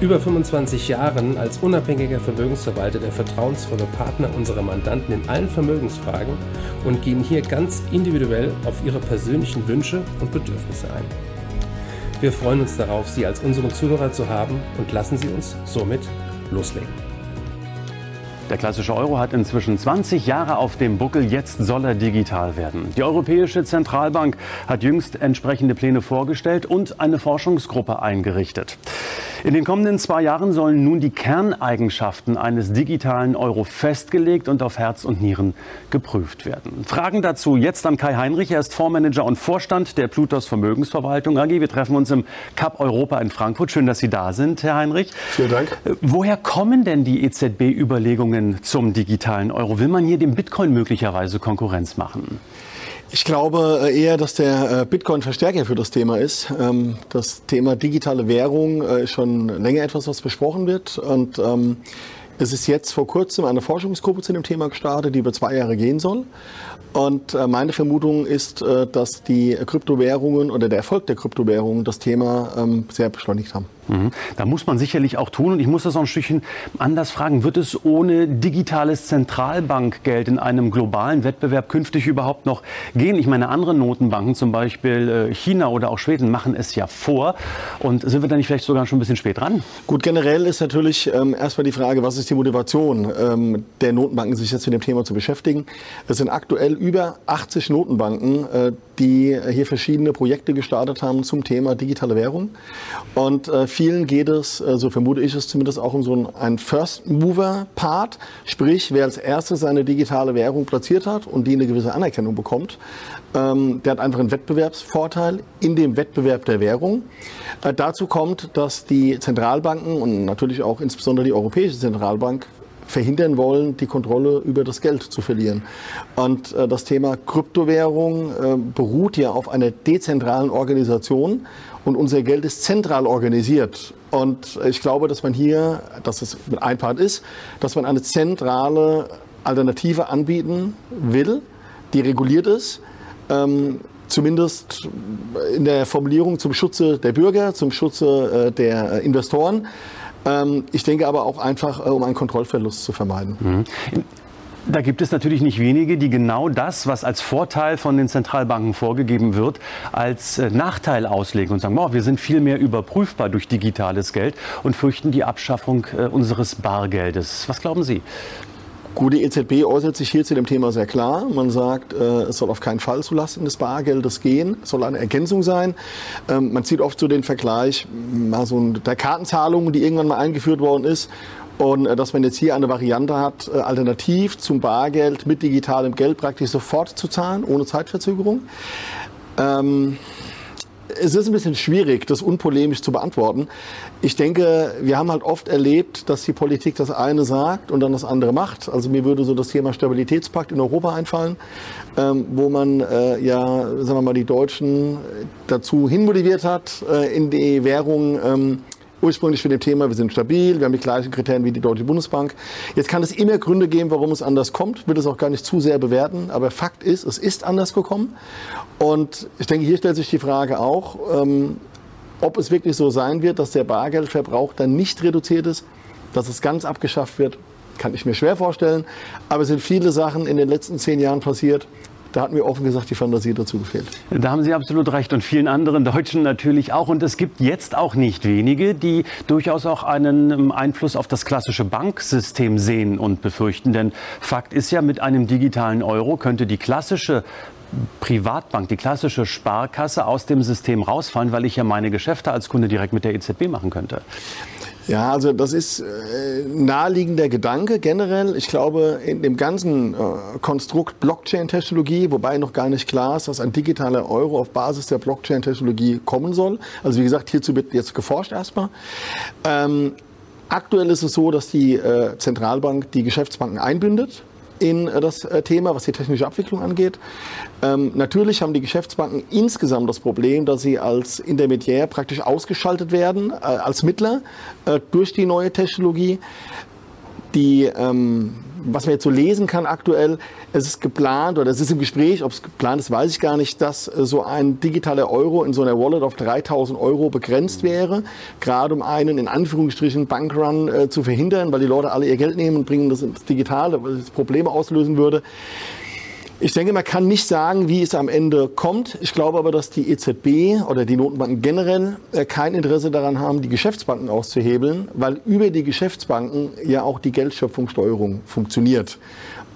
über 25 Jahren als unabhängiger Vermögensverwalter der vertrauensvolle Partner unserer Mandanten in allen Vermögensfragen und gehen hier ganz individuell auf ihre persönlichen Wünsche und Bedürfnisse ein. Wir freuen uns darauf, Sie als unseren Zuhörer zu haben und lassen Sie uns somit loslegen. Der klassische Euro hat inzwischen 20 Jahre auf dem Buckel. Jetzt soll er digital werden. Die Europäische Zentralbank hat jüngst entsprechende Pläne vorgestellt und eine Forschungsgruppe eingerichtet. In den kommenden zwei Jahren sollen nun die Kerneigenschaften eines digitalen Euro festgelegt und auf Herz und Nieren geprüft werden. Fragen dazu jetzt an Kai Heinrich. Er ist Fondsmanager und Vorstand der Plutos Vermögensverwaltung AG. Wir treffen uns im Cup Europa in Frankfurt. Schön, dass Sie da sind, Herr Heinrich. Vielen Dank. Woher kommen denn die EZB-Überlegungen zum digitalen Euro? Will man hier dem Bitcoin möglicherweise Konkurrenz machen? Ich glaube äh, eher, dass der äh, Bitcoin Verstärker für das Thema ist. Ähm, das Thema digitale Währung äh, ist schon länger etwas, was besprochen wird. Und ähm, es ist jetzt vor kurzem eine Forschungsgruppe zu dem Thema gestartet, die über zwei Jahre gehen soll. Und meine Vermutung ist, dass die Kryptowährungen oder der Erfolg der Kryptowährungen das Thema ähm, sehr beschleunigt haben. Mhm. Da muss man sicherlich auch tun. Und ich muss das auch ein Stückchen anders fragen. Wird es ohne digitales Zentralbankgeld in einem globalen Wettbewerb künftig überhaupt noch gehen? Ich meine, andere Notenbanken, zum Beispiel äh, China oder auch Schweden, machen es ja vor. Und sind wir da nicht vielleicht sogar schon ein bisschen spät dran? Gut, generell ist natürlich ähm, erstmal die Frage, was ist die Motivation ähm, der Notenbanken, sich jetzt mit dem Thema zu beschäftigen? Es sind aktuell über 80 Notenbanken, äh, die hier verschiedene Projekte gestartet haben zum Thema digitale Währung. Und äh, vielen geht es, äh, so vermute ich es zumindest, auch um so einen First-Mover-Part, sprich, wer als erstes seine digitale Währung platziert hat und die eine gewisse Anerkennung bekommt, ähm, der hat einfach einen Wettbewerbsvorteil in dem Wettbewerb der Währung. Äh, dazu kommt, dass die Zentralbanken und natürlich auch insbesondere die Europäische Zentralbank verhindern wollen, die Kontrolle über das Geld zu verlieren. Und äh, das Thema Kryptowährung äh, beruht ja auf einer dezentralen Organisation und unser Geld ist zentral organisiert. Und ich glaube, dass man hier, dass es mit ein Part ist, dass man eine zentrale Alternative anbieten will, die reguliert ist. Ähm, zumindest in der Formulierung zum Schutze der Bürger, zum Schutze äh, der äh, Investoren. Ähm, ich denke aber auch einfach, äh, um einen Kontrollverlust zu vermeiden. Mhm. Da gibt es natürlich nicht wenige, die genau das, was als Vorteil von den Zentralbanken vorgegeben wird, als äh, Nachteil auslegen und sagen, oh, wir sind viel mehr überprüfbar durch digitales Geld und fürchten die Abschaffung äh, unseres Bargeldes. Was glauben Sie? Gut, die EZB äußert sich hier zu dem Thema sehr klar. Man sagt, äh, es soll auf keinen Fall zulasten des Bargeldes gehen. Es soll eine Ergänzung sein. Ähm, man zieht oft so den Vergleich mal so der Kartenzahlung, die irgendwann mal eingeführt worden ist. Und äh, dass man jetzt hier eine Variante hat, äh, alternativ zum Bargeld mit digitalem Geld praktisch sofort zu zahlen, ohne Zeitverzögerung. Ähm, es ist ein bisschen schwierig, das unpolemisch zu beantworten. Ich denke, wir haben halt oft erlebt, dass die Politik das eine sagt und dann das andere macht. Also mir würde so das Thema Stabilitätspakt in Europa einfallen, ähm, wo man äh, ja, sagen wir mal, die Deutschen dazu hinmotiviert hat, äh, in die Währung ähm, ursprünglich für dem Thema, wir sind stabil, wir haben die gleichen Kriterien wie die Deutsche Bundesbank. Jetzt kann es immer Gründe geben, warum es anders kommt, will es auch gar nicht zu sehr bewerten, aber Fakt ist, es ist anders gekommen. Und ich denke, hier stellt sich die Frage auch, ähm, ob es wirklich so sein wird, dass der Bargeldverbrauch dann nicht reduziert ist, dass es ganz abgeschafft wird, kann ich mir schwer vorstellen. Aber es sind viele Sachen in den letzten zehn Jahren passiert, da hat mir offen gesagt die Fantasie dazu gefehlt. Da haben Sie absolut recht und vielen anderen Deutschen natürlich auch. Und es gibt jetzt auch nicht wenige, die durchaus auch einen ähm, Einfluss auf das klassische Banksystem sehen und befürchten. Denn Fakt ist ja, mit einem digitalen Euro könnte die klassische Privatbank, die klassische Sparkasse aus dem System rausfallen, weil ich ja meine Geschäfte als Kunde direkt mit der EZB machen könnte. Ja, also das ist äh, naheliegender Gedanke generell. Ich glaube, in dem ganzen äh, Konstrukt Blockchain-Technologie, wobei noch gar nicht klar ist, dass ein digitaler Euro auf Basis der Blockchain-Technologie kommen soll. Also wie gesagt, hierzu wird jetzt geforscht erstmal. Ähm, Aktuell ist es so, dass die äh, Zentralbank die Geschäftsbanken einbindet in äh, das äh, Thema, was die technische Abwicklung angeht. Ähm, natürlich haben die Geschäftsbanken insgesamt das Problem, dass sie als Intermediär praktisch ausgeschaltet werden, äh, als Mittler äh, durch die neue Technologie. Die ähm, was man jetzt so lesen kann aktuell, es ist geplant oder es ist im Gespräch, ob es geplant ist, weiß ich gar nicht, dass äh, so ein digitaler Euro in so einer Wallet auf 3000 Euro begrenzt wäre, gerade um einen in Anführungsstrichen Bankrun äh, zu verhindern, weil die Leute alle ihr Geld nehmen und bringen das ins Digitale, weil es Probleme auslösen würde. Ich denke, man kann nicht sagen, wie es am Ende kommt. Ich glaube aber, dass die EZB oder die Notenbanken generell äh, kein Interesse daran haben, die Geschäftsbanken auszuhebeln, weil über die Geschäftsbanken ja auch die Geldschöpfungssteuerung funktioniert.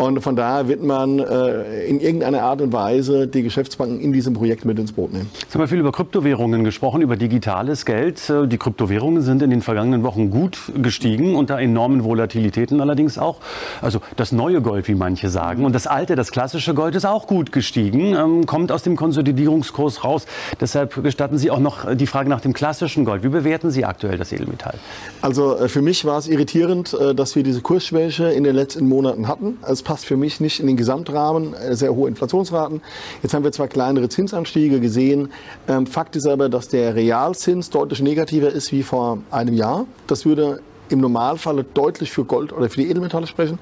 Und von daher wird man äh, in irgendeiner Art und Weise die Geschäftsbanken in diesem Projekt mit ins Boot nehmen. Jetzt haben wir viel über Kryptowährungen gesprochen, über digitales Geld. Äh, die Kryptowährungen sind in den vergangenen Wochen gut gestiegen, unter enormen Volatilitäten allerdings auch. Also das neue Gold, wie manche sagen. Und das alte, das klassische Gold ist auch gut gestiegen, ähm, kommt aus dem Konsolidierungskurs raus. Deshalb gestatten Sie auch noch die Frage nach dem klassischen Gold. Wie bewerten Sie aktuell das Edelmetall? Also äh, für mich war es irritierend, äh, dass wir diese Kursschwäche in den letzten Monaten hatten. Es passt für mich nicht in den Gesamtrahmen, äh, sehr hohe Inflationsraten. Jetzt haben wir zwar kleinere Zinsanstiege gesehen. Ähm, Fakt ist aber, dass der Realzins deutlich negativer ist wie vor einem Jahr. Das würde im Normalfall deutlich für Gold oder für die Edelmetalle sprechen.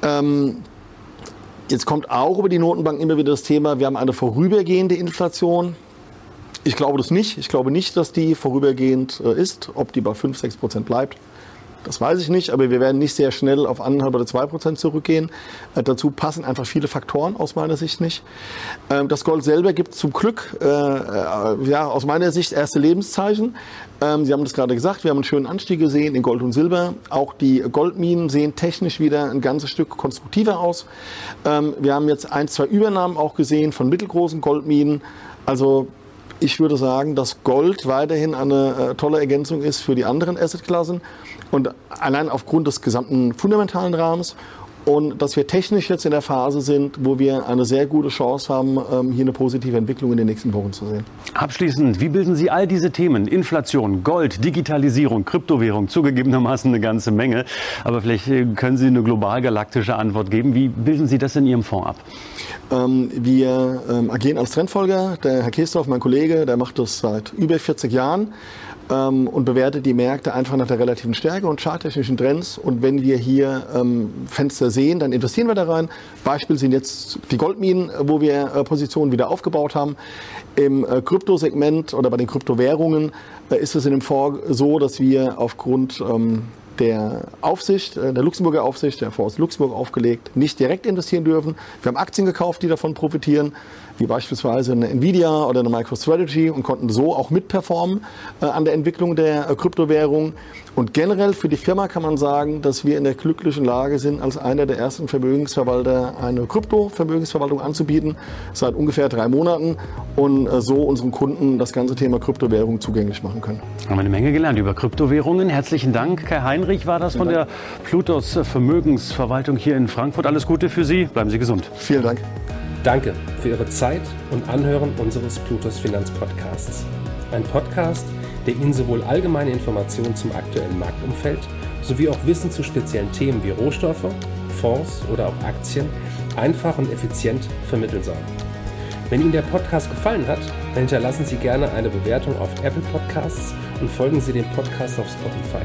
Ähm, jetzt kommt auch über die Notenbank immer wieder das Thema, wir haben eine vorübergehende Inflation. Ich glaube das nicht. Ich glaube nicht, dass die vorübergehend äh, ist. Ob die bei 5, 6 Prozent bleibt, das weiß ich nicht, aber wir werden nicht sehr schnell auf 1,5 oder 2 Prozent zurückgehen. Äh, dazu passen einfach viele Faktoren aus meiner Sicht nicht. Ähm, das Gold selber gibt zum Glück, äh, äh, ja, aus meiner Sicht erste Lebenszeichen. Ähm, Sie haben das gerade gesagt, wir haben einen schönen Anstieg gesehen in Gold und Silber. Auch die Goldminen sehen technisch wieder ein ganzes Stück konstruktiver aus. Ähm, wir haben jetzt ein, zwei Übernahmen auch gesehen von mittelgroßen Goldminen. Also ich würde sagen, dass Gold weiterhin eine äh, tolle Ergänzung ist für die anderen Assetklassen. Und allein aufgrund des gesamten fundamentalen Rahmens und dass wir technisch jetzt in der Phase sind, wo wir eine sehr gute Chance haben, ähm, hier eine positive Entwicklung in den nächsten Wochen zu sehen. Abschließend, wie bilden Sie all diese Themen, Inflation, Gold, Digitalisierung, Kryptowährung, zugegebenermaßen eine ganze Menge, aber vielleicht äh, können Sie eine global galaktische Antwort geben. Wie bilden Sie das in Ihrem Fonds ab? Ähm, wir ähm, agieren als Trendfolger. Der Herr Kestorf, mein Kollege, der macht das seit über 40 Jahren ähm, und bewertet die Märkte einfach nach der relativen Stärke und charttechnischen Trends. Und wenn wir hier ähm, Fenster sehen, dann investieren wir da rein. Beispiel sind jetzt die Goldminen, wo wir äh, Positionen wieder aufgebaut haben. Im äh, Kryptosegment oder bei den Kryptowährungen äh, ist es in dem Fonds so, dass wir aufgrund ähm, der Aufsicht, äh, der Luxemburger Aufsicht, der Fonds Luxemburg aufgelegt, nicht direkt investieren dürfen. Wir haben Aktien gekauft, die davon profitieren wie beispielsweise eine Nvidia oder eine MicroStrategy und konnten so auch mitperformen äh, an der Entwicklung der äh, Kryptowährung. Und generell für die Firma kann man sagen, dass wir in der glücklichen Lage sind, als einer der ersten Vermögensverwalter eine Krypto-Vermögensverwaltung anzubieten, seit ungefähr drei Monaten und so unseren Kunden das ganze Thema Kryptowährung zugänglich machen können. Haben wir eine Menge gelernt über Kryptowährungen. Herzlichen Dank, Herr Heinrich, war das von der Plutos Vermögensverwaltung hier in Frankfurt. Alles Gute für Sie, bleiben Sie gesund. Vielen Dank. Danke für Ihre Zeit und Anhören unseres Plutos Finanzpodcasts. Ein Podcast, der Ihnen sowohl allgemeine Informationen zum aktuellen Marktumfeld sowie auch Wissen zu speziellen Themen wie Rohstoffe, Fonds oder auch Aktien einfach und effizient vermitteln soll. Wenn Ihnen der Podcast gefallen hat, dann hinterlassen Sie gerne eine Bewertung auf Apple Podcasts und folgen Sie dem Podcast auf Spotify.